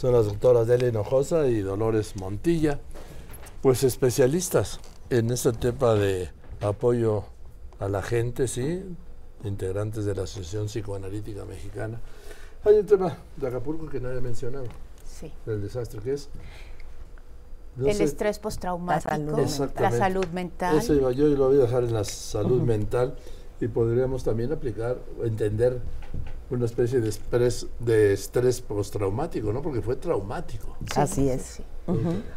son las doctoras Delia Hinojosa y Dolores Montilla, pues especialistas en este tema de apoyo a la gente, ¿sí? Integrantes de la Asociación Psicoanalítica Mexicana. Hay un tema de Acapulco que nadie ha mencionado. Sí. El desastre que es. No el sé- estrés postraumático, la Exactamente. salud mental. Eso iba yo y lo voy a dejar en la salud mental y podríamos también aplicar, entender una especie de estrés, de estrés postraumático, ¿no? Porque fue traumático. Así Sí, es. sí, sí.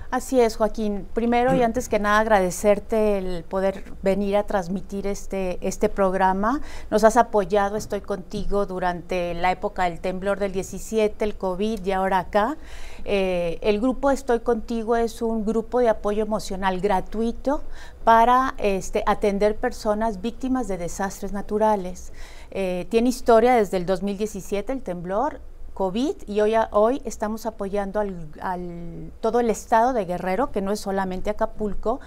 Así es, Joaquín. Primero y antes que nada agradecerte el poder venir a transmitir este, este programa. Nos has apoyado, estoy contigo durante la época del temblor del 17, el COVID y ahora acá. Eh, el grupo Estoy Contigo es un grupo de apoyo emocional gratuito para este, atender personas víctimas de desastres naturales. Eh, tiene historia desde el 2017, el temblor, COVID y hoy, hoy estamos apoyando al, al- todo el estado de Guerrero, que no es solamente Acapulco,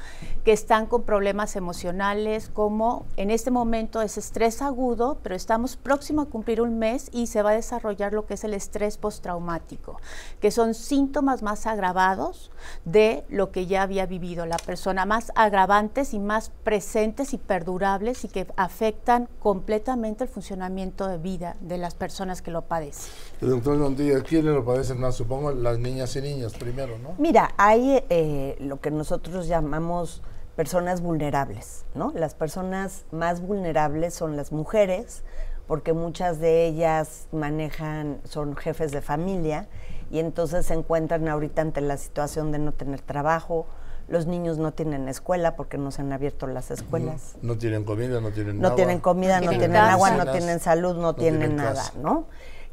que están con problemas emocionales, como en este momento es estrés agudo, pero estamos próximo a cumplir un mes y se va a desarrollar lo que es el estrés postraumático, que son síntomas más agravados de lo que ya había vivido la persona, más agravantes y más presentes y perdurables y que afectan completamente el funcionamiento de vida de las personas que lo padecen. Doctor ¿quiénes lo padecen más? Supongo las niñas y niños primero, ¿no? Mira, hay eh, lo que nosotros llamamos personas vulnerables, ¿no? Las personas más vulnerables son las mujeres, porque muchas de ellas manejan, son jefes de familia y entonces se encuentran ahorita ante la situación de no tener trabajo. Los niños no tienen escuela porque no se han abierto las escuelas. No tienen comida, no tienen No agua. tienen comida, no tienen tienen agua, no tienen salud, no, tienen, nada, casa. ¿no?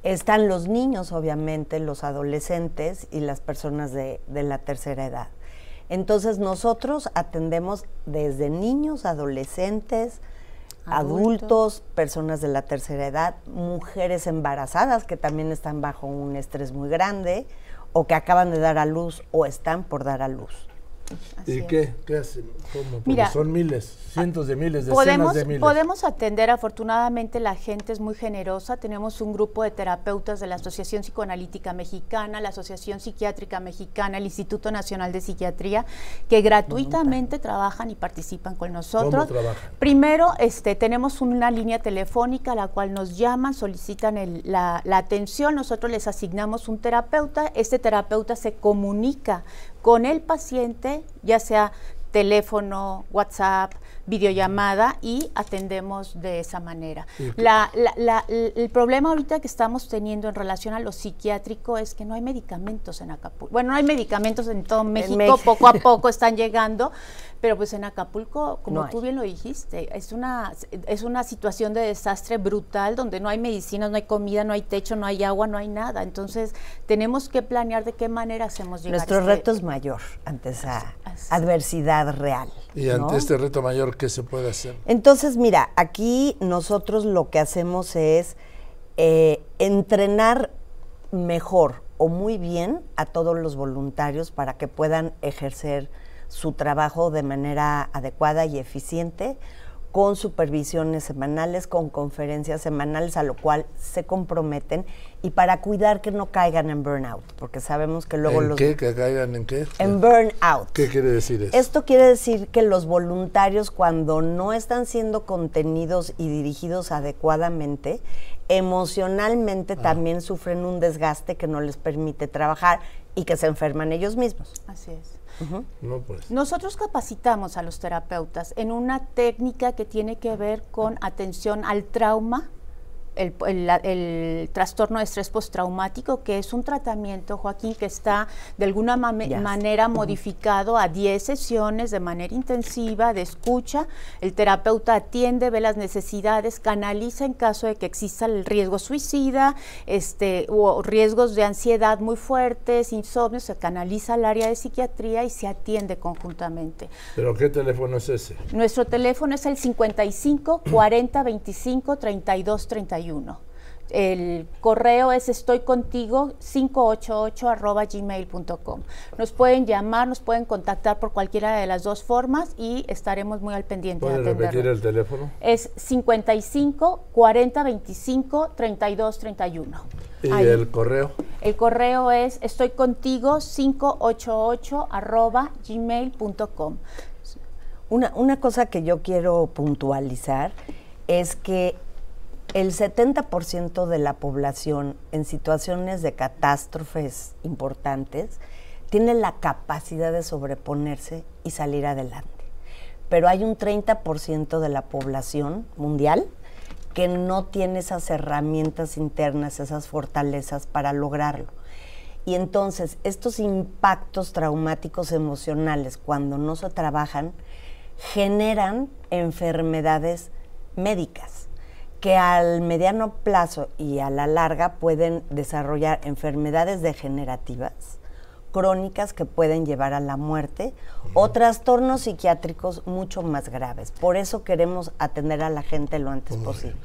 Están los niños, obviamente, los adolescentes y las personas de, de la tercera edad. Entonces nosotros atendemos desde niños, adolescentes, Adultos. adultos, personas de la tercera edad, mujeres embarazadas que también están bajo un estrés muy grande o que acaban de dar a luz o están por dar a luz. Así ¿Y es. qué? ¿Qué hacen? ¿Cómo? Porque Mira, son miles, cientos de miles, decenas Podemos, de miles. podemos atender, afortunadamente la gente es muy generosa, tenemos un grupo de terapeutas de la Asociación Psicoanalítica Mexicana, la Asociación Psiquiátrica Mexicana, el Instituto Nacional de Psiquiatría, que gratuitamente trabajan y participan con nosotros. ¿Cómo trabajan? Primero, este, tenemos una línea telefónica a la cual nos llaman, solicitan el- la, la atención, nosotros les asignamos un terapeuta, este terapeuta se comunica con el paciente, ya sea teléfono, WhatsApp, videollamada y atendemos de esa manera. La- la- la- el problema ahorita que estamos teniendo en relación a lo psiquiátrico es que no hay medicamentos en Acapulco. Bueno, no hay medicamentos en todo México, México. poco a poco están llegando, pero pues en Acapulco, como No tú bien lo dijiste, es una, es una situación de desastre brutal donde no hay medicinas, no hay comida, no hay techo, no hay agua, no hay nada. Entonces, tenemos que planear de qué manera hacemos llegar Nuestro este- reto es mayor ante esa Así. adversidad real. Y ante ¿no? este reto mayor, ¿qué se puede hacer? Entonces, mira, aquí nosotros lo que hacemos es eh, entrenar mejor o muy bien a todos los voluntarios para que puedan ejercer su trabajo de manera adecuada y eficiente con supervisiones semanales, con conferencias semanales a lo cual se comprometen y para cuidar que no caigan en burnout, porque sabemos que luego ¿En los qué? ¿Que caigan en qué? en burnout. ¿Qué quiere decir eso? Esto quiere decir que los voluntarios cuando no están siendo contenidos y dirigidos adecuadamente, emocionalmente también sufren un desgaste que no les permite trabajar y que se enferman ellos mismos. Así es. No, pues. Nosotros capacitamos a los terapeutas en una técnica que tiene que ver con atención al trauma, el, el- la- el trastorno de estrés postraumático, que es un tratamiento, Joaquín, que está de alguna manera modificado a 10 sesiones de manera intensiva de escucha. El terapeuta atiende, ve las necesidades, canaliza en caso de que exista el riesgo suicida, este, o riesgos de ansiedad muy fuertes, insomnio, se canaliza al área de psiquiatría y se atiende conjuntamente. ¿Pero qué teléfono es ese? Nuestro teléfono es el 55 40 25 32 31. El correo es estoy contigo 588 arroba gmail.com. Nos pueden llamar, nos pueden contactar por cualquiera de las dos formas y estaremos muy al pendiente de ¿Puede repetir el teléfono? Es 55 40 25 32 31. ¿Y el correo? El correo es estoy contigo 588 arroba gmail.com. Una, una cosa que yo quiero puntualizar es que el 70% de la población en situaciones de catástrofes importantes tiene la capacidad de sobreponerse y salir adelante. Pero hay un 30% de la población mundial que no tiene esas herramientas internas, esas fortalezas para lograrlo. Y entonces estos impactos traumáticos emocionales, cuando no se trabajan, generan enfermedades médicas que al mediano plazo y a la larga pueden desarrollar enfermedades degenerativas crónicas que pueden llevar a la muerte o trastornos psiquiátricos mucho más graves. Por eso queremos atender a la gente lo antes posible.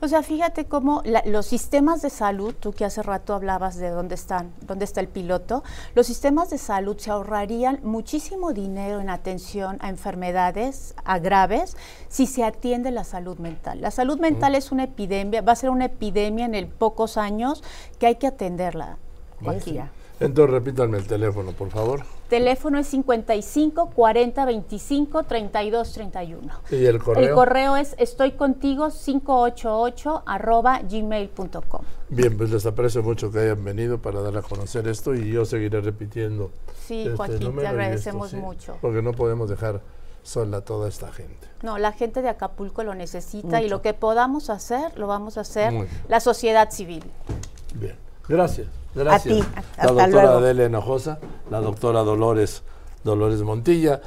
O sea, fíjate cómo los sistemas de salud, tú que hace rato hablabas de dónde están, dónde está el piloto, los sistemas de salud se ahorrarían muchísimo dinero en atención a enfermedades a graves si se atiende la salud mental. La salud mental es una epidemia, va a ser una epidemia en el pocos años que hay que atenderla. Cualquiera. Entonces repítanme el teléfono, por favor. Teléfono es 55 40 25 32 31. ¿Y el correo? El correo es estoy contigo 588 arroba gmail.com. Bien, pues les aprecio mucho que hayan venido para dar a conocer esto y yo seguiré repitiendo. Sí, este Joaquín, te agradecemos mucho. Porque no podemos dejar sola a toda esta gente. No, la gente de Acapulco lo necesita y lo que podamos hacer, lo vamos a hacer la sociedad civil. Bien, gracias. Gracias. A ti. la doctora Adele Hinojosa, la doctora Dolores, Dolores Montilla